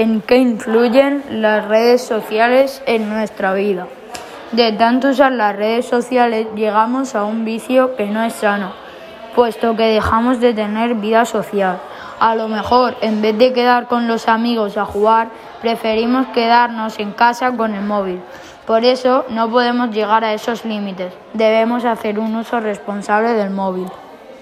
en qué influyen las redes sociales en nuestra vida. De tanto usar las redes sociales llegamos a un vicio que no es sano, puesto que dejamos de tener vida social. A lo mejor, en vez de quedar con los amigos a jugar, preferimos quedarnos en casa con el móvil. Por eso no podemos llegar a esos límites. Debemos hacer un uso responsable del móvil.